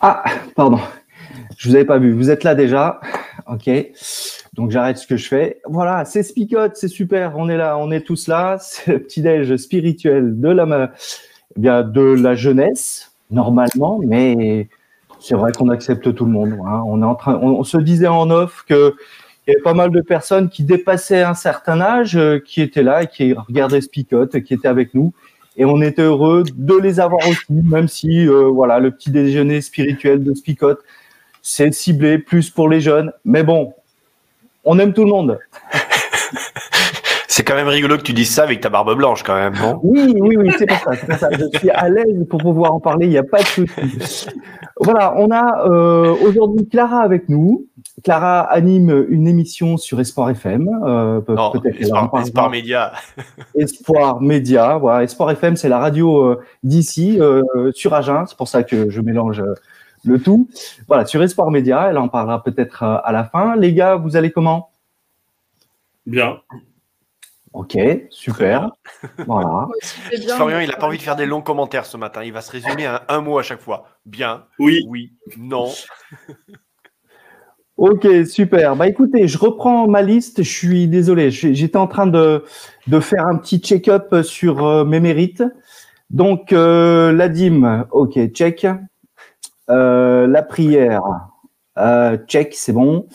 Ah, pardon, je vous avais pas vu. Vous êtes là déjà, ok. Donc j'arrête ce que je fais. Voilà, c'est Spicote, c'est super. On est là, on est tous là. C'est le petit déj spirituel de la, eh bien de la jeunesse normalement, mais c'est vrai qu'on accepte tout le monde. Hein. On est en train, on, se disait en off que il y avait pas mal de personnes qui dépassaient un certain âge, euh, qui étaient là et qui regardaient Spicote, qui étaient avec nous et on était heureux de les avoir aussi, même si euh, voilà le petit déjeuner spirituel de Spicote, c'est ciblé plus pour les jeunes, mais bon, on aime tout le monde. C'est quand même rigolo que tu dises ça avec ta barbe blanche, quand même, non? Oui, oui, oui, c'est pour ça. Je suis à l'aise pour pouvoir en parler, il n'y a pas de souci. Voilà, on a euh, aujourd'hui Clara avec nous. Clara anime une émission sur Espoir FM. Euh, Espoir, Espoir Média. Espoir Média, voilà. Espoir FM, c'est la radio euh, d'ici, euh, sur Agen. C'est pour ça que je mélange euh, le tout. Voilà, sur Espoir Média, elle en parlera peut-être à la fin. Les gars, vous allez comment? Bien. Ok, super. voilà. Florian, il n'a pas envie de faire des longs commentaires ce matin. Il va se résumer à un, mot à chaque fois. Bien. Oui. Oui. Non. ok, super. Bah écoutez, je reprends ma liste. Je suis désolé. J'étais en train de, de, faire un petit check-up sur euh, mes mérites. Donc, euh, la dîme, ok, check. Euh, la prière, check, c'est bon.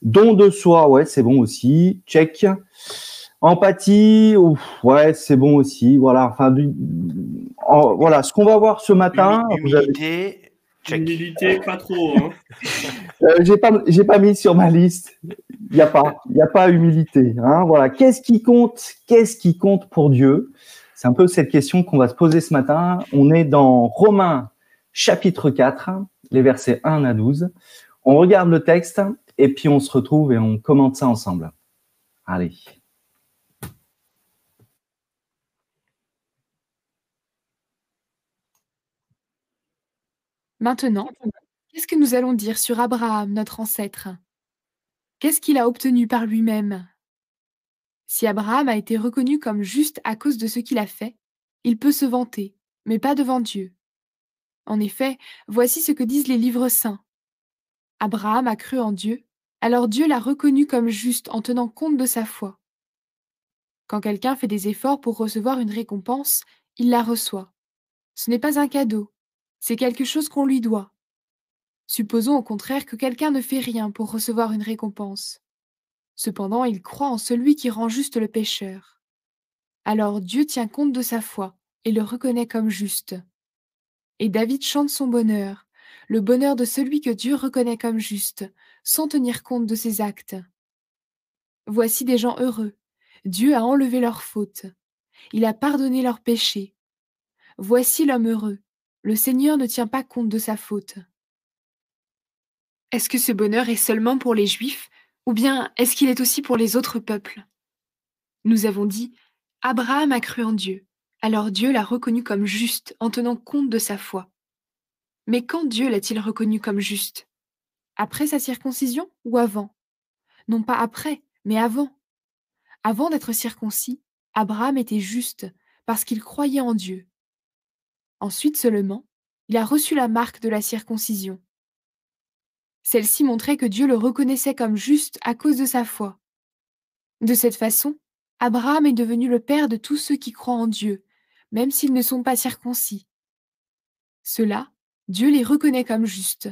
Don de soi, ouais, c'est bon aussi. Check. Empathie, ouais, c'est bon aussi. Voilà, enfin, voilà, ce qu'on va voir ce matin. Humilité, humilité, pas trop. Hein. euh, j'ai pas, j'ai pas mis sur ma liste. Il y a pas, il y a pas humilité. Hein, voilà, qu'est-ce qui compte Qu'est-ce qui compte pour Dieu? C'est un peu cette question qu'on va se poser ce matin. On est dans Romains chapitre 4, les versets 1 à 12. On regarde le texte et puis on se retrouve et on commente ça ensemble. Allez. Maintenant, qu'est-ce que nous allons dire sur Abraham, notre ancêtre? Qu'est-ce qu'il a obtenu par lui-même? Si Abraham a été reconnu comme juste à cause de ce qu'il a fait, il peut se vanter, mais pas devant Dieu. En effet, voici ce que disent les livres saints. Abraham a cru en Dieu, alors Dieu l'a reconnu comme juste en tenant compte de sa foi. Quand quelqu'un fait des efforts pour recevoir une récompense, il la reçoit. Ce n'est pas un cadeau, c'est quelque chose qu'on lui doit. Supposons au contraire que quelqu'un ne fait rien pour recevoir une récompense. Cependant, il croit en celui qui rend juste le pécheur. Alors Dieu tient compte de sa foi et le reconnaît comme juste. Et David chante son bonheur, le bonheur de celui que Dieu reconnaît comme juste, sans tenir compte de ses actes. Voici des gens heureux. Dieu a enlevé leurs fautes. Il a pardonné leurs péchés. Voici l'homme heureux. Le Seigneur ne tient pas compte de sa faute. Est-ce que ce bonheur est seulement pour les Juifs, ou bien est-ce qu'il est aussi pour les autres peuples? Nous avons dit, Abraham a cru en Dieu, alors Dieu l'a reconnu comme juste en tenant compte de sa foi. Mais quand Dieu l'a-t-il reconnu comme juste? Après sa circoncision ou avant? Non pas après, mais avant. Avant d'être circoncis, Abraham était juste parce qu'il croyait en Dieu. Ensuite seulement, il a reçu la marque de la circoncision. Celle-ci montrait que Dieu le reconnaissait comme juste à cause de sa foi. De cette façon, Abraham est devenu le père de tous ceux qui croient en Dieu, même s'ils ne sont pas circoncis. Cela, Dieu les reconnaît comme justes.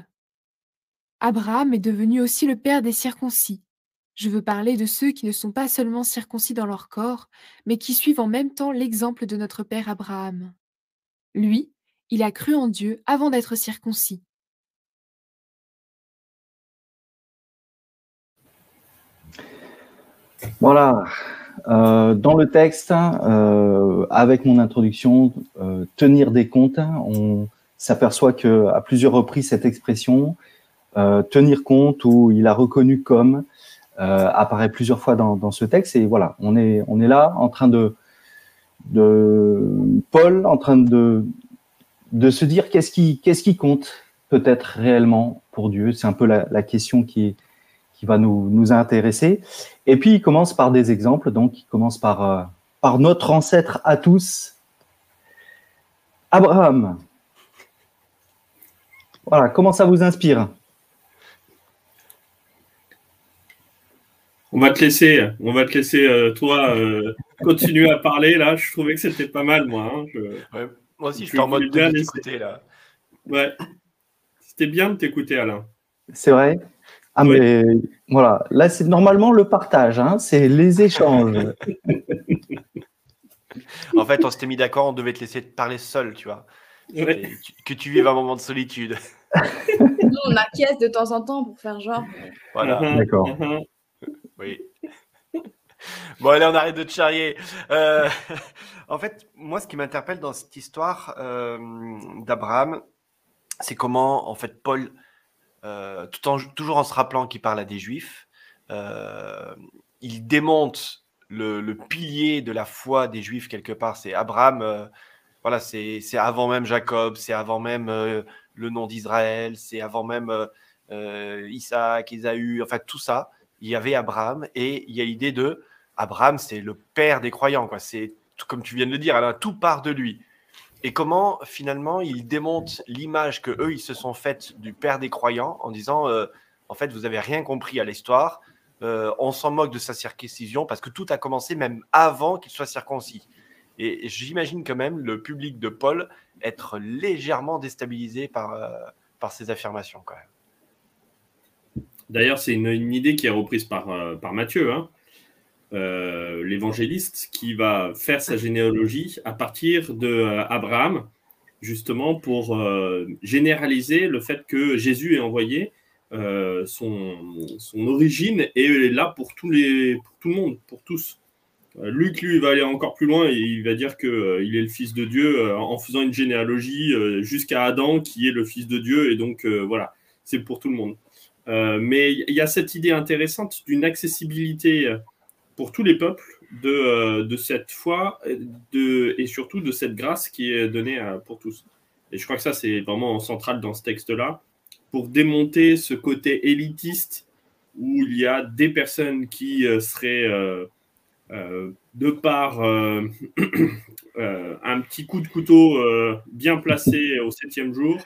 Abraham est devenu aussi le père des circoncis. Je veux parler de ceux qui ne sont pas seulement circoncis dans leur corps, mais qui suivent en même temps l'exemple de notre père Abraham. Lui, il a cru en Dieu avant d'être circoncis. Voilà. Euh, dans le texte, euh, avec mon introduction, euh, tenir des comptes, on s'aperçoit que à plusieurs reprises cette expression tenir compte ou il a reconnu comme apparaît plusieurs fois dans, dans, ce texte. Et voilà, on est là en train de de Paul en train de se dire qu'est-ce qui compte peut-être réellement pour Dieu, c'est un peu la, question qui va nous, nous intéresser. Et puis, il commence par des exemples. Donc, il commence par, euh, par notre ancêtre à tous, Abraham. Voilà, comment ça vous inspire? On va te laisser, on va te laisser euh, toi euh, continuer à parler là. Je trouvais que c'était pas mal moi. Hein. moi aussi, je suis en mode de t'écouter là. Ouais, c'était bien de t'écouter Alain. C'est vrai. Ah, mais voilà, là, c'est normalement le partage, hein, c'est les échanges. en fait, on s'était mis d'accord, on devait te laisser parler seul, tu vois. Que tu vives un moment de solitude. Nous, on acquiesce de temps en temps pour faire genre. Voilà. Uh-huh, d'accord. Oui. Bon, allez, on arrête de te charrier. Euh, en fait, moi, ce qui m'interpelle dans cette histoire euh, d'Abraham, c'est comment, en fait, Paul euh, toujours en se rappelant qu'il parle à des juifs, il démonte le, pilier de la foi des juifs quelque part. C'est Abraham, voilà, c'est avant même Jacob, c'est avant même le nom d'Israël, c'est avant même Isaac, Isaü, enfin tout ça. Il y avait Abraham et il y a l'idée de Abraham, c'est le père des croyants, quoi. C'est comme tu viens de le dire, alors, tout part de lui et comment finalement ils démontent l'image que eux ils se sont faite du père des croyants en disant euh, en fait vous avez rien compris à l'histoire, euh, on s'en moque de sa circoncision parce que tout a commencé même avant qu'il soit circoncis. Et, j'imagine quand même le public de Paul être légèrement déstabilisé par, euh, par ces affirmations quand même. D'ailleurs, c'est une, idée qui est reprise par, par Matthieu. Hein. Euh, l'évangéliste qui va faire sa généalogie à partir de euh, justement pour euh, généraliser le fait que Jésus est envoyé, son, son, origine est là pour tout le monde, pour tous. Luc, lui, va aller encore plus loin et il va dire qu'il est le Fils de Dieu en faisant une généalogie jusqu'à Adam qui est le Fils de Dieu et donc voilà, c'est pour tout le monde. Mais il y a cette idée intéressante d'une accessibilité pour tous les peuples de, euh, cette foi et surtout de cette grâce qui est donnée pour tous. Et je crois que ça, c'est vraiment central dans ce texte-là, pour démonter ce côté élitiste où il y a des personnes qui euh, seraient, euh, de par un petit coup de couteau bien placé au septième jour,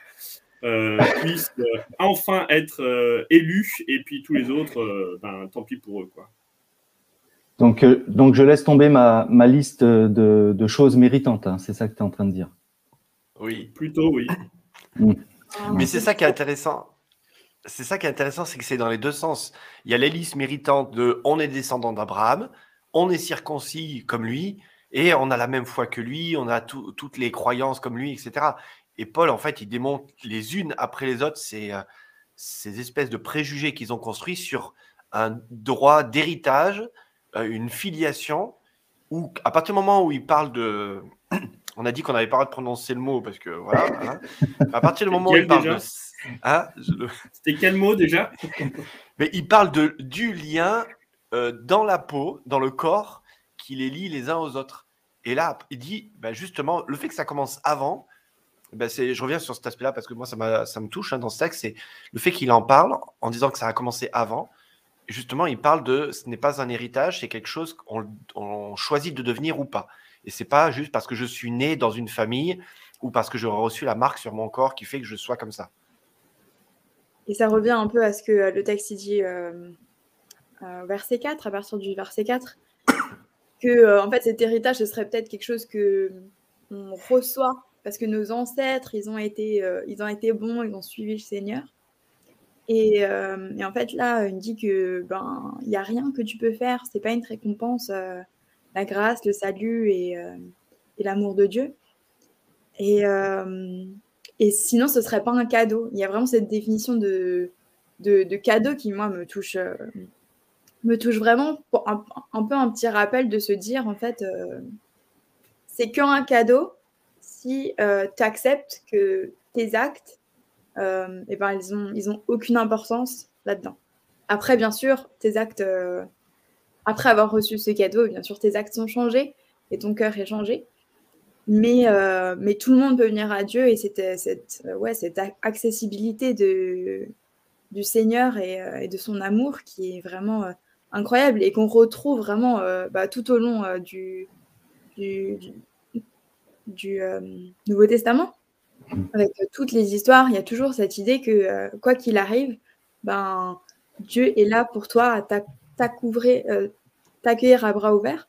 puissent enfin être élus, et puis tous les autres, ben, tant pis pour eux. Quoi. Donc, euh, donc je laisse tomber ma, ma liste de, de, choses méritantes. Hein. C'est ça que tu es en train de dire. Oui, plutôt oui. Mm. Mais c'est ça qui est intéressant. C'est ça qui est intéressant, c'est que c'est dans les deux sens. Il y a les listes méritantes de on est descendant d'Abraham, on est circoncis comme lui, et on a la même foi que lui, on a toutes les croyances comme lui, etc. Et Paul, en fait, il démontre les unes après les autres ces, euh, ces espèces de préjugés qu'ils ont construits sur un droit d'héritage, euh, une filiation où, à partir du moment où il parle de. On a dit qu'on n'avait pas le de prononcer le mot parce que voilà. Hein. À partir du moment où il parle de. Hein, C'était quel mot déjà? Mais il parle de, du lien euh, dans la peau, dans le corps, qui les lie les uns aux autres. Et là, il dit bah, justement, le fait que ça commence avant, bah, je reviens sur cet aspect-là parce que moi, ça, me touche hein, dans ce texte, c'est le fait qu'il en parle en disant que ça a commencé avant justement, il parle de ce n'est pas un héritage, c'est quelque chose qu'on choisit de devenir ou pas. Et c'est pas juste parce que je suis né dans une famille ou parce que j'aurais reçu la marque sur mon corps qui fait que je sois comme ça. Et ça revient un peu à ce que euh, le texte dit euh, euh, verset 4, à partir du verset 4, que en fait cet héritage, ce serait peut-être quelque chose que on reçoit parce que nos ancêtres, ils ont été, ils ont été bons, ils ont suivi le Seigneur. Euh, et, en fait, là, il dit que ben il n'y a rien que tu peux faire. C'est pas une récompense, euh, la grâce, le salut et, euh, l'amour de Dieu. Et, et sinon, ce serait pas un cadeau. Il y a vraiment cette définition de, de, cadeau qui, moi, me touche, me touche vraiment pour un, peu un petit rappel de se dire, en fait, c'est qu'un cadeau si tu acceptes que tes actes, eh ben, ils n'ont ont aucune importance là-dedans. Après, bien sûr, tes actes, après avoir reçu ce cadeau, bien sûr, tes actes sont changés et ton cœur est changé. Mais, euh, tout le monde peut venir à Dieu et cette, cette, accessibilité du Seigneur et, euh, de son amour qui est vraiment euh, incroyable et qu'on retrouve vraiment bah, tout au long du Nouveau Testament. Avec toutes les histoires, il y a toujours cette idée que quoi qu'il arrive, ben, Dieu est là pour toi à t'accueillir à bras ouverts.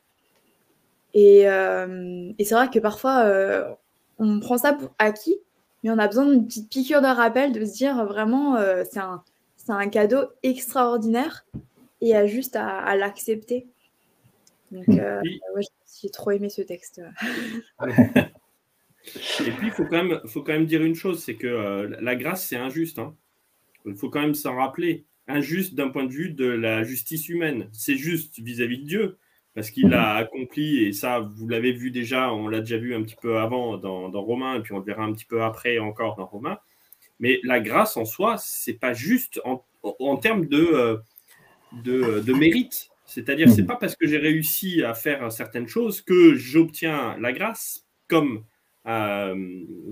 Euh, et, c'est vrai que parfois, euh, on prend ça pour acquis, mais on a besoin d'une petite piqûre de rappel, de se dire vraiment, euh, c'est un, un, cadeau extraordinaire et à juste à, l'accepter. Donc, j'ai trop aimé ce texte. et puis, il faut, quand même, faut quand même dire une chose, c'est que la grâce, c'est injuste. Hein. Il faut quand même s'en rappeler. Injuste d'un point de vue de la justice humaine. C'est juste vis à -vis de Dieu parce qu'il a accompli, et ça, vous l'avez vu déjà, on l'a déjà vu un petit peu avant dans, dans Romain, et puis on le verra un petit peu après encore dans Romain. Mais la grâce en soi, c'est pas juste en, en termes de, euh, de, de mérite. C'est-à-dire, c'est pas parce que j'ai réussi à faire certaines choses que j'obtiens la grâce comme, euh,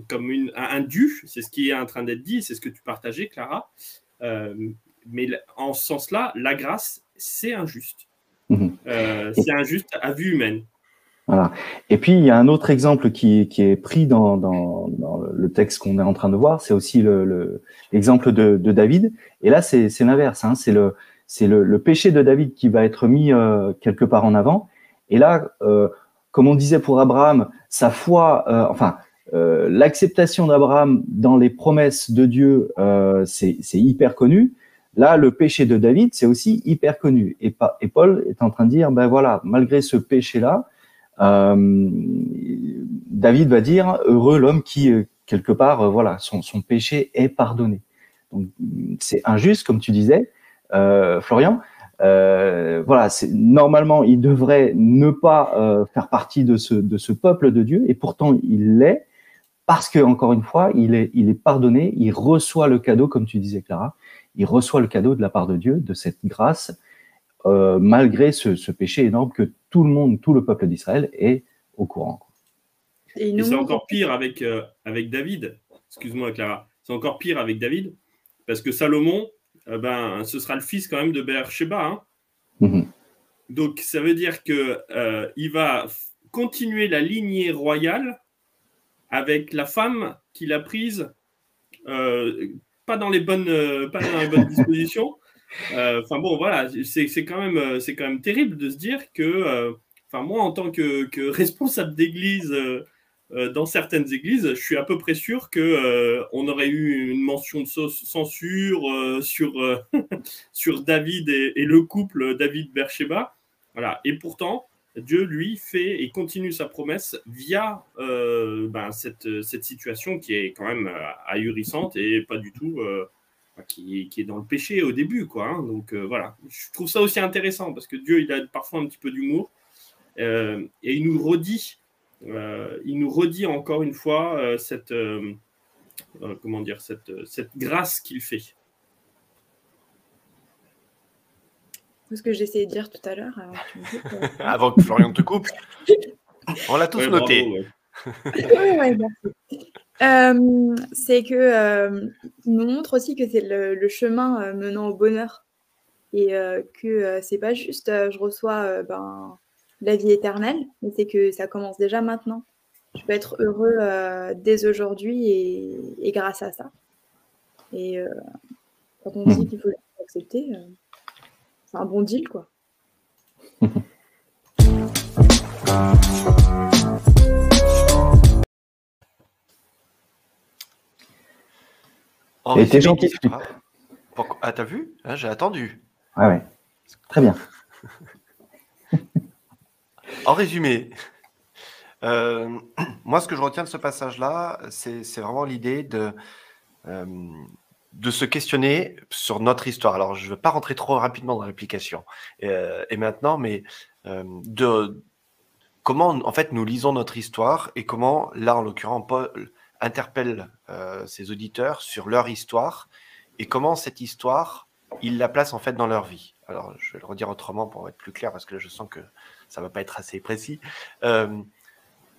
comme une, un dû. C'est ce qui est en train d'être dit, c'est ce que tu partageais, Clara. Euh, mais en ce sens-là, la grâce, c'est injuste. Mhm. Euh, c'est injuste à vue humaine. Voilà. Et puis, il y a un autre exemple qui, qui est pris dans, dans, le texte qu'on est en train de voir, c'est aussi l'exemple le, de, de, David. Et là, c'est l'inverse. Hein. C'est le, le, le, péché de David qui va être mis euh, quelque part en avant. Et là, euh, comme on disait pour Abraham, sa foi, euh, enfin, l'acceptation d'Abraham dans les promesses de Dieu, c'est hyper connu. Là, le péché de David, c'est aussi hyper connu. Et, Paul est en train de dire, ben voilà, malgré ce péché-là, David va dire, heureux l'homme qui, quelque part, voilà, son, péché est pardonné. Donc, c'est injuste, comme tu disais, Florian. voilà, normalement, il devrait ne pas faire partie de ce, de ce peuple de Dieu, et pourtant il l'est, parce que encore une fois, il est, il est pardonné, il reçoit le cadeau, comme tu disais, Clara, il reçoit le cadeau de la part de Dieu, de cette grâce, euh, malgré ce, péché énorme que tout le monde, tout le peuple d'Israël est au courant. Et, c'est encore pire avec, euh, avec David. Excuse-moi, Clara. C'est encore pire avec David, parce que Salomon, euh, ben, ce sera le fils quand même de Beersheba. Hein. Mhm. Donc, ça veut dire que il va continuer la lignée royale avec la femme qu'il a prise pas dans les bonnes, euh, pas dans les bonnes dispositions. Euh, enfin bon, voilà, c'est quand même, euh, c'est quand même terrible de se dire que, enfin moi en tant que, que responsable d'église dans certaines églises, je suis à peu près sûr que on aurait eu une mention de censure sur sur David et, le couple David Bercheba. Voilà. Et pourtant, Dieu, lui, fait et continue sa promesse via euh, ben, cette, cette, situation qui est quand même euh, ahurissante et pas du tout euh, qui, qui, est dans le péché au début. Quoi, hein. Donc voilà, je trouve ça aussi intéressant parce que Dieu, il a parfois un petit peu d'humour et il nous redit, il nous redit encore une fois cette, comment dire, cette, cette grâce qu'il fait. ce que j'essayais de dire tout à l'heure. Avant que Florian te coupe. On l'a tous noté. Euh, c'est que euh, nous montre aussi que c'est le, chemin euh, menant au bonheur et que c'est pas juste je reçois ben, la vie éternelle, mais c'est que ça commence déjà maintenant. Je peux être heureux dès aujourd'hui et, et, grâce à ça. Et quand on dit qu'il faut l'accepter, c'est un bon deal, quoi. Et t'es gentil. Ah, t'as vu? Ah, J'ai attendu. Ah ouais. Très bien. En résumé, euh, moi, ce que je retiens de ce passage-là, c'est vraiment l'idée de, euh, de se questionner sur notre histoire. Alors, je ne veux pas rentrer trop rapidement dans l'application euh, et maintenant, mais de comment, en fait, nous lisons notre histoire et comment, là, en l'occurrence, Paul interpelle ses auditeurs sur leur histoire et comment cette histoire, il la place en fait dans leur vie. Alors, je vais le redire autrement pour être plus clair parce que là, je sens que ça va pas être assez précis.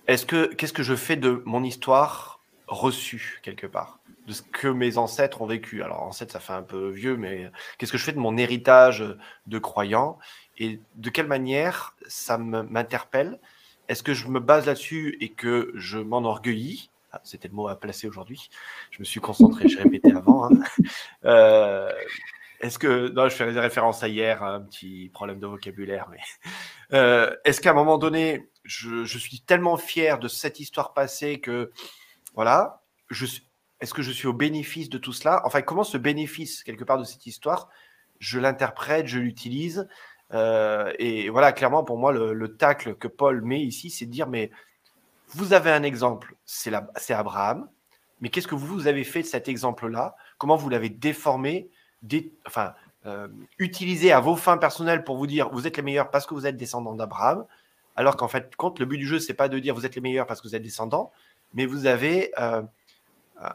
Est-ce que qu'est-ce que je fais de mon histoire reçue quelque part? De ce que mes ancêtres ont vécu. Alors, ancêtre, ça fait un peu vieux, mais qu'est-ce que je fais de mon héritage de croyant? Et de quelle manière ça m'interpelle? Est-ce que je me base là-dessus et que je m'enorgueillis? Ah, C'était le mot à placer aujourd'hui. Je me suis concentré, j'ai répété avant. Hein. Euh, est-ce que. Non, je fais des références à hier, un petit problème de vocabulaire, mais. Euh, est-ce qu'à un moment donné, je, suis tellement fier de cette histoire passée que. Voilà, est-ce que je suis au bénéfice de tout cela? Enfin, comment ce bénéfice, quelque part, de cette histoire, je l'interprète, je l'utilise? Euh, Et voilà, clairement, pour moi, le, tacle que Paul met ici, c'est de dire, mais vous avez un exemple, c'est Abraham, mais qu'est-ce que vous avez fait de cet exemple-là? Comment vous l'avez déformé? Enfin, euh, utilisé à vos fins personnelles pour vous dire, vous êtes les meilleurs parce que vous êtes descendant d'Abraham, alors qu'en fait, compte, le but du jeu, c'est pas de dire vous êtes les meilleurs parce que vous êtes descendant, mais vous avez... Euh,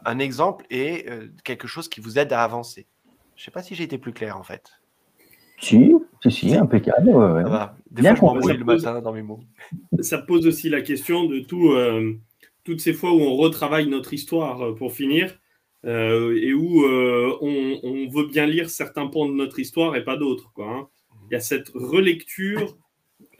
un exemple et euh, quelque chose qui vous aide à avancer. Je ne sais pas si j'ai été plus clair en fait. Si, si, si, impeccable. Ouais, Des Bien fois, je le matin dans mes mots. Ça pose aussi la question de tout, euh, toutes ces fois où on retravaille notre histoire euh, pour finir et où on, veut bien lire certains points de notre histoire et pas d'autres. Hein. Il y a cette relecture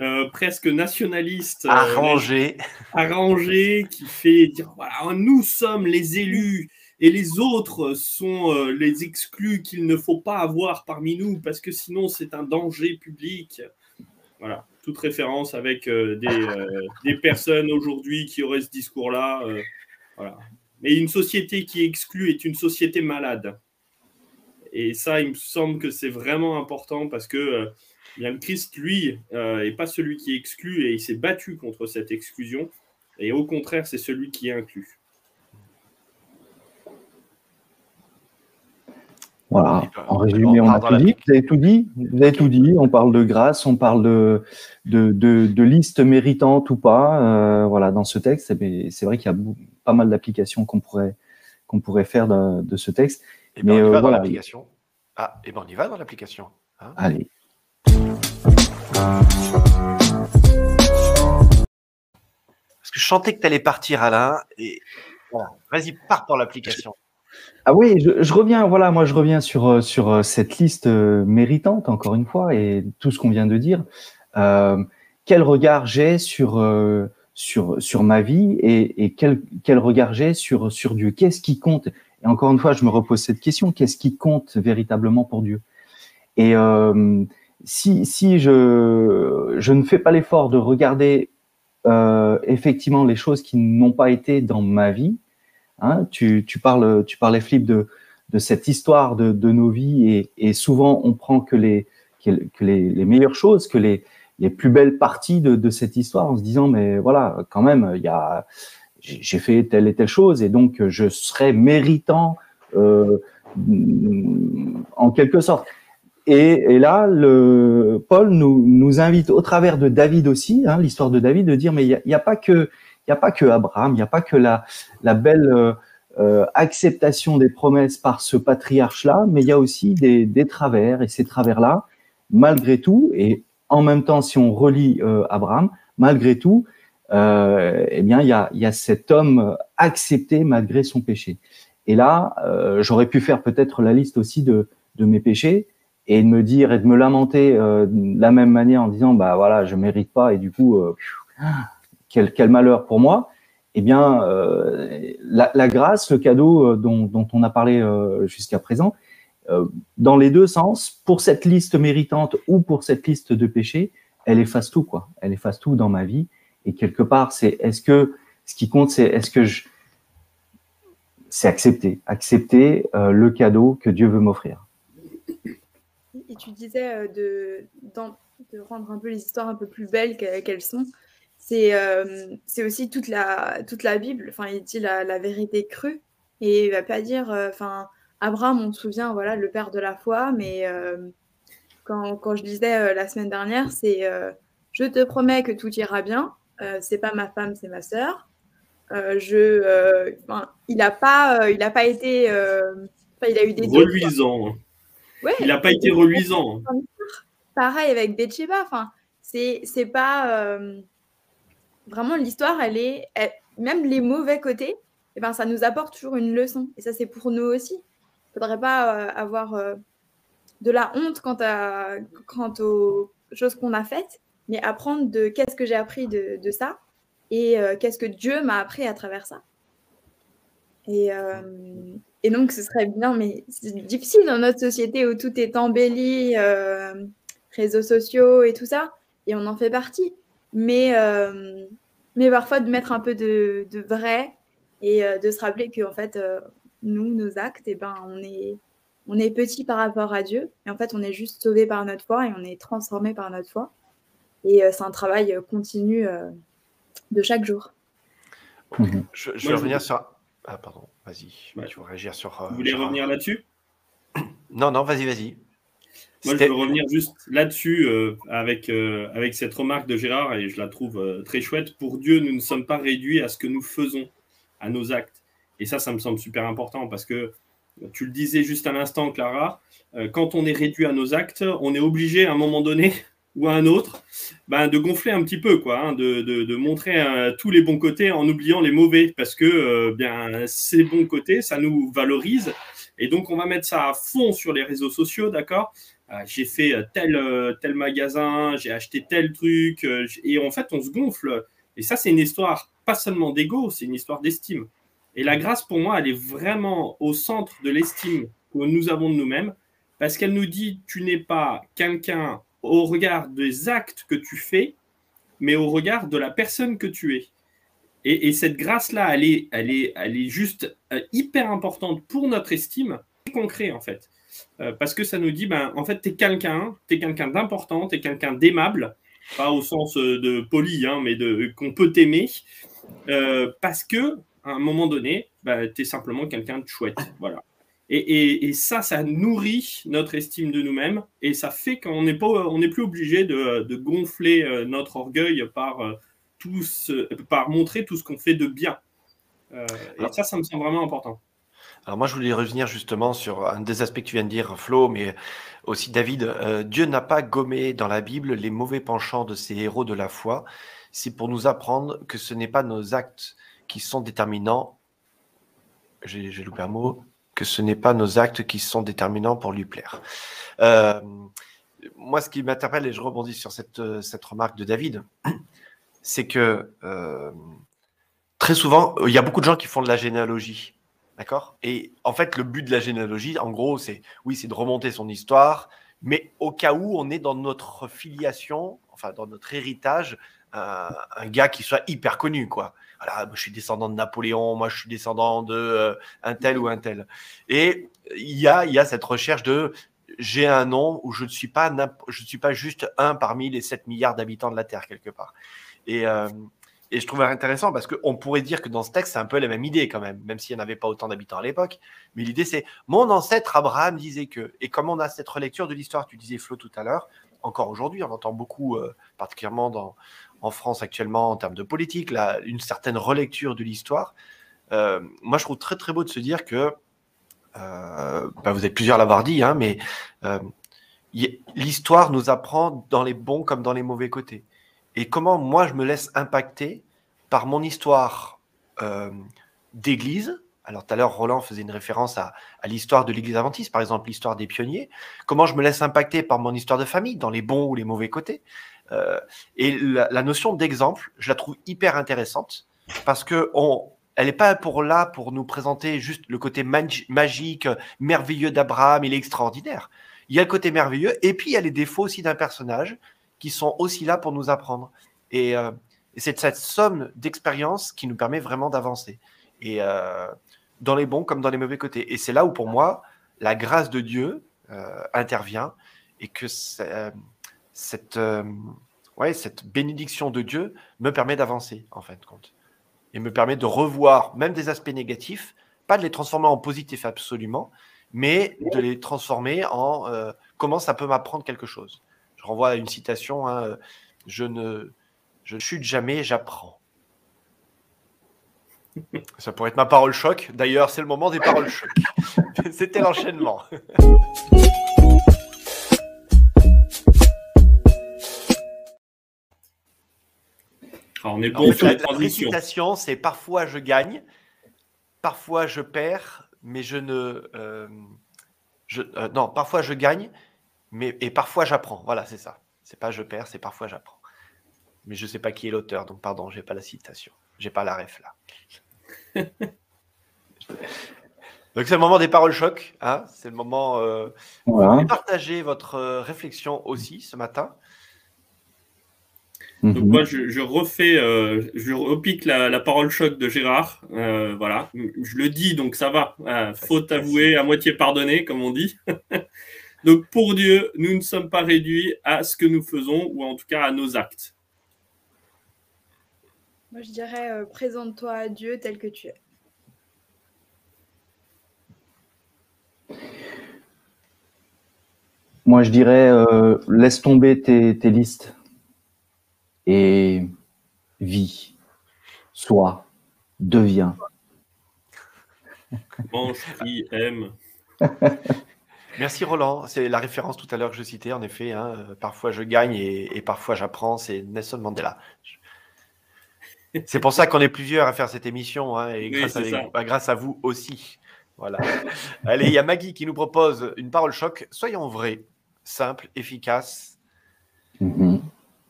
euh, presque nationaliste. Euh, arrangé. arrangé, qui fait dire voilà, nous sommes les élus et les autres sont euh, les exclus qu'il ne faut pas avoir parmi nous parce que sinon c'est un danger public. Voilà, toute référence avec des, des, personnes aujourd'hui qui auraient ce discours-là. voilà. Mais une société qui exclut est une société malade. Et ça, il me semble que c'est vraiment important parce que Bien, le Christ, lui, n'est euh, pas celui qui exclut et il s'est battu contre cette exclusion. Et au contraire, c'est celui qui inclut. Voilà, en résumé, on a tout dit. Vous avez tout dit. Vous avez tout dit. On parle de grâce, on parle de, de, de, liste méritante ou pas. Euh, voilà, dans ce texte, c'est vrai qu'il y a pas mal d'applications qu'on pourrait, qu'on pourrait faire de, ce texte. Et eh bien, on y va dans l'application. Ah, et eh ben on y va dans l'application. Hein. Allez. Parce que je sentais que tu allais partir, Alain. Et vas-y, pars pour l'application. Ah oui, je, reviens, voilà, moi je reviens sur, euh, sur euh, cette liste euh, méritante, encore une fois, et tout ce qu'on vient de dire. quel regard j'ai sur, sur, sur ma vie et, quel, quel regard j'ai sur, sur Dieu? Qu'est-ce qui compte? Et encore une fois, je me repose cette question, qu'est-ce qui compte véritablement pour Dieu? Et si, si je, je ne fais pas l'effort de regarder euh, effectivement les choses qui n'ont pas été dans ma vie, hein, tu, parles, tu parlais, Flip, de, cette histoire de, nos vies et, souvent on prend que les, meilleures choses, que les, plus belles parties de, cette histoire en se disant mais voilà quand même il y a j'ai fait telle et telle chose et donc je serais méritant euh, en quelque sorte. Et, là, Paul nous, invite au travers de David aussi, hein, l'histoire de David, de dire mais il n'y a, pas que il a pas que Abraham, il n'y a pas que la, la belle euh, euh, acceptation des promesses par ce patriarche-là, mais il y a aussi des, des travers et ces travers-là, malgré tout, et en même temps, si on relit euh, Abraham, malgré tout, eh bien, il y a, y a cet homme accepté malgré son péché. Et là, j'aurais pu faire peut-être la liste aussi de, de mes péchés, et de me dire et de me lamenter de la même manière en disant bah voilà je mérite pas et du coup quel, malheur pour moi. Eh bien euh, la, grâce le cadeau dont, dont on a parlé jusqu'à présent dans les deux sens pour cette liste méritante ou pour cette liste de péchés elle efface tout quoi. Elle efface tout dans ma vie. Et quelque part c'est est-ce que ce qui compte c'est est-ce que je c'est accepter accepter le cadeau que Dieu veut m'offrir. Et tu disais euh, de, rendre un peu les histoires un peu plus belles qu'elles sont. C'est euh, aussi toute la, toute la Bible. Enfin, il dit la, la vérité crue. Et il va pas dire, euh, enfin, Abraham, on se souvient, voilà, le père de la foi, mais quand, quand, je disais la semaine dernière, c'est je te promets que tout ira bien. c'est pas ma femme, c'est ma sœur. je, il n'a pas, il a pas été, il a eu des reluisant. Ouais, il n'a pas été reluisant. Pareil avec Betcheba. Enfin, c'est c'est pas vraiment l'histoire. Elle est même les mauvais côtés. Eh ben, ça nous apporte toujours une leçon. Et ça, c'est pour nous aussi. Il ne faudrait pas avoir de la honte quant, à, quant aux choses qu'on a faites, mais apprendre de qu'est-ce que j'ai appris de, de, ça et qu'est-ce que Dieu m'a appris à travers ça. Et, et donc, ce serait bien, mais c'est difficile dans notre société où tout est embelli, euh, réseaux sociaux et tout ça, et on en fait partie. Mais, euh, mais parfois, de mettre un peu de, de vrai et euh, de se rappeler qu'en fait, nous, nos actes, et eh ben, on est, on est petit par rapport à Dieu, et en fait, on est juste sauvé par notre foi et on est transformé par notre foi. Et c'est un travail continu de chaque jour. Je, je vais revenir sur ah, pardon, vas-y. Tu veux réagir sur. Euh, Vous voulez revenir là-dessus? Non, non, vas-y, vas-y. Moi, je veux revenir juste là-dessus euh, avec, euh, avec cette remarque de Gérard, et je la trouve très chouette. Pour Dieu, nous ne sommes pas réduits à ce que nous faisons, à nos actes. Et ça, ça me semble super important parce que tu le disais juste à l'instant, Clara, quand on est réduit à nos actes, on est obligé à un moment donné ou à un autre, ben, de gonfler un petit peu, quoi, hein, de, de, de, montrer euh, tous les bons côtés en oubliant les mauvais, parce que euh, bien ces bons côtés, ça nous valorise, et donc on va mettre ça à fond sur les réseaux sociaux, d'accord? Euh, J'ai fait tel tel magasin, j'ai acheté tel truc, et en fait on se gonfle, et ça c'est une histoire pas seulement d'ego, c'est une histoire d'estime. Et la grâce pour moi, elle est vraiment au centre de l'estime que nous avons de nous-mêmes, parce qu'elle nous dit tu n'es pas quelqu'un au regard des actes que tu fais, mais au regard de la personne que tu es. Et, cette grâce-là, elle est, elle, est, elle est juste euh, hyper importante pour notre estime, concret en fait. Euh, parce que ça nous dit, ben, en fait, tu es quelqu'un, tu es quelqu'un d'important, tu es quelqu'un d'aimable, pas au sens euh, de poli, hein, mais de, qu'on peut t'aimer, parce que à un moment donné, ben, tu es simplement quelqu'un de chouette. Voilà. Et, ça, ça nourrit notre estime de nous-mêmes et ça fait qu'on n'est plus obligé de, gonfler notre orgueil par euh, par montrer tout ce qu'on fait de bien. Euh, et ça, ça me semble vraiment important. Alors moi, je voulais revenir justement sur un des aspects que tu viens de dire, Flo, mais aussi David. Dieu n'a pas gommé dans la Bible les mauvais penchants de ces héros de la foi. C'est pour nous apprendre que ce n'est pas nos actes qui sont déterminants. J'ai loupé un mot que ce n'est pas nos actes qui sont déterminants pour lui plaire. Euh, moi, ce qui m'interpelle, et je rebondis sur cette, cette remarque de David, c'est que euh, très souvent, il y a beaucoup de gens qui font de la généalogie. D'accord? Et en fait, le but de la généalogie, en gros, c'est oui, c'est de remonter son histoire, mais au cas où on est dans notre filiation, enfin dans notre héritage, un gars qui soit hyper connu, quoi voilà, je suis descendant de Napoléon, moi je suis descendant de euh, un tel ou un tel. Et il y a, y a cette recherche de j'ai un nom où je ne suis pas, je ne suis pas juste un parmi les 7 milliards d'habitants de la Terre quelque part. Et, euh, et je trouve intéressant parce qu'on pourrait dire que dans ce texte, c'est un peu la même idée quand même, même s'il n'y en avait pas autant d'habitants à l'époque. Mais l'idée, c'est mon ancêtre Abraham disait que. Et comme on a cette relecture de l'histoire, tu disais Flo tout à l'heure, encore aujourd'hui, on entend beaucoup, euh, particulièrement en France actuellement en termes de politique, une certaine relecture de l'histoire. Euh, moi, je trouve très très beau de se dire que, bah, vous êtes plusieurs à l'avoir dit, hein, mais l'histoire nous apprend dans les bons comme dans les mauvais côtés. Et comment moi je me laisse impacter par mon histoire d'église. Alors tout à l'heure, Roland faisait une référence à, à l'histoire de l'église adventiste, par exemple l'histoire des pionniers. Comment je me laisse impacter par mon histoire de famille, dans les bons ou les mauvais côtés. Euh, et la, notion d'exemple, je la trouve hyper intéressante parce que on, elle n'est pas pour là pour nous présenter juste le côté magique, merveilleux d'Abraham, il est extraordinaire. Il y a le côté merveilleux et puis il y a les défauts aussi d'un personnage qui sont aussi là pour nous apprendre. Et, euh, c'est cette somme d'expérience qui nous permet vraiment d'avancer. Et euh, dans les bons comme dans les mauvais côtés. Et c'est là où pour moi la grâce de Dieu intervient et que cette, euh, ouais, cette bénédiction de Dieu me permet d'avancer, en fin de compte. Et me permet de revoir même des aspects négatifs, pas de les transformer en positifs absolument, mais de les transformer en euh, comment ça peut m'apprendre quelque chose. Je renvoie à une citation hein, je ne je chute jamais, j'apprends. Ça pourrait être ma parole choc. D'ailleurs, c'est le moment des paroles choc. C'était l'enchaînement. Alors, on est bon la, récitation, c'est parfois je gagne, parfois je perds, mais je ne. Euh, je, euh, non, parfois je gagne, mais et parfois j'apprends. Voilà, c'est ça. C'est pas je perds, c'est parfois j'apprends. Mais je sais pas qui est l'auteur, donc pardon, j'ai pas la citation, j'ai pas la ref là. donc c'est le moment des paroles choc, hein c'est le moment. Euh, voilà. Partagez votre euh, réflexion aussi ce matin. Donc mhm. moi, je, refais, euh, je repique la, parole choc de Gérard. Euh, voilà, je le dis, donc ça va. Euh, faute avouée, à moitié pardonnée, comme on dit. donc pour Dieu, nous ne sommes pas réduits à ce que nous faisons, ou en tout cas à nos actes. Moi, je dirais, présente-toi à Dieu tel que tu es. Moi, je dirais, laisse tomber tes listes et vie, soit, devient. Mange, prie, aime. Merci Roland. C'est la référence tout à l'heure que je citais, en effet. Hein. Parfois je gagne et, parfois j'apprends. C'est Nelson Mandela. C'est pour ça qu'on est plusieurs à faire cette émission hein, et grâce, à, bah, grâce, à, vous aussi. Voilà. Allez, il y a Maggie qui nous propose une parole choc. Soyons vrais, simple, efficace. Mm-hmm.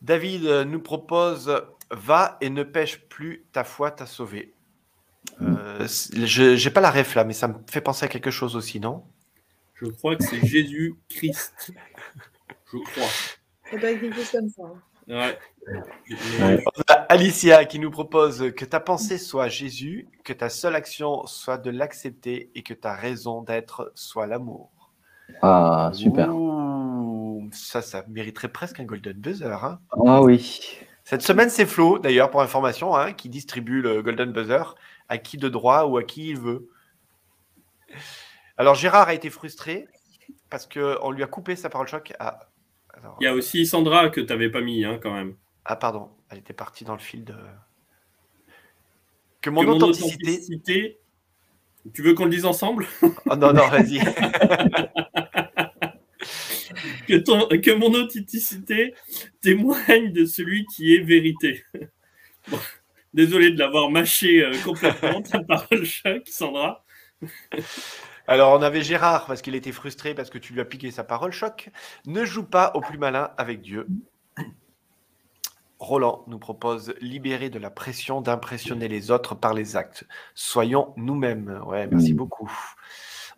David euh, nous propose Va et ne pêche plus, ta foi t'a sauvé. Euh, je n'ai pas la ref là, mais ça me fait penser à quelque chose aussi, non? Je crois que c'est Jésus-Christ. Je crois. Ça doit être quelque chose comme ça. Ouais. Alicia qui nous propose que ta pensée soit Jésus, que ta seule action soit de l'accepter et que ta raison d'être soit l'amour. Ah, super ça, ça mériterait presque un Golden Buzzer. Hein. Ah oui. Cette semaine, c'est Flo, d'ailleurs, pour information, hein, qui distribue le Golden Buzzer à qui de droit ou à qui il veut. Alors, Gérard a été frustré parce qu'on lui a coupé sa parole choc. À... Il y a aussi Sandra que tu n'avais pas mis, hein, quand même. Ah, pardon, elle était partie dans le fil de. Que mon, authenticité... Tu veux qu'on le dise ensemble? Oh, Non, non, vas-y. que, mon authenticité témoigne de celui qui est vérité. désolé de l'avoir mâché euh, complètement, ta parole choc, Sandra. Alors, on avait Gérard parce qu'il était frustré parce que tu lui as piqué sa parole choc. Ne joue pas au plus malin avec Dieu. Roland nous propose libérer de la pression d'impressionner les autres par les actes. Soyons nous-mêmes. Ouais, merci beaucoup.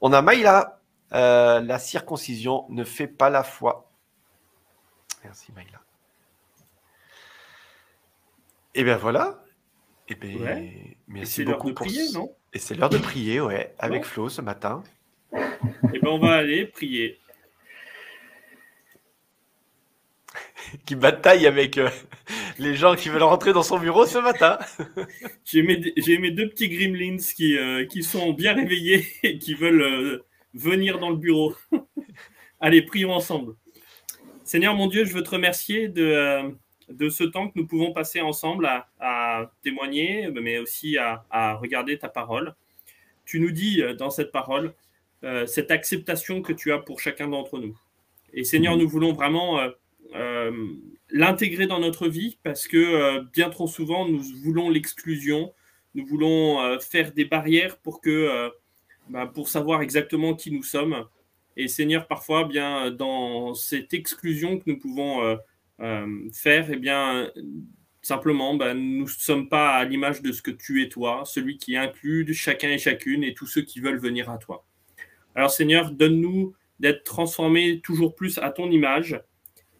On a Maïla euh, la circoncision ne fait pas la foi. Merci Maïla. Et eh bien voilà. Et eh bien, merci beaucoup de prier, non? Et c'est l'heure de prier, ouais, avec Flo ce matin. Et eh bien on va aller prier. qui bataille avec euh, les gens qui veulent rentrer dans son bureau ce matin. J'ai mes, deux petits gremlins qui, euh, qui sont bien réveillés et qui veulent venir dans le bureau. Allez, prions ensemble. Seigneur mon Dieu, je veux te remercier de, euh, de ce temps que nous pouvons passer ensemble à, témoigner, mais aussi à, regarder ta parole. Tu nous dis euh, dans cette parole euh, cette acceptation que tu as pour chacun d'entre nous. Et Seigneur, nous voulons vraiment l'intégrer dans notre vie parce que bien trop souvent, nous voulons l'exclusion, nous voulons faire des barrières pour que bah, pour savoir exactement qui nous sommes. Et Seigneur, parfois, bien dans cette exclusion que nous pouvons euh, euh, faire, et eh bien simplement, bah, nous ne sommes pas à l'image de ce que tu es toi, celui qui inclut chacun et chacune et tous ceux qui veulent venir à toi. Alors Seigneur, donne-nous d'être transformés toujours plus à ton image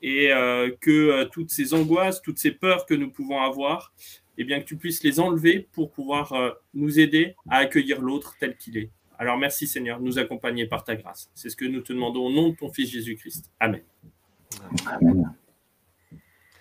et euh, que toutes ces angoisses, toutes ces peurs que nous pouvons avoir, eh bien que tu puisses les enlever pour pouvoir nous aider à accueillir l'autre tel qu'il est. Alors merci Seigneur nous accompagner par ta grâce. C'est ce que nous te demandons au nom de ton Fils Jésus-Christ. Amen. Amen.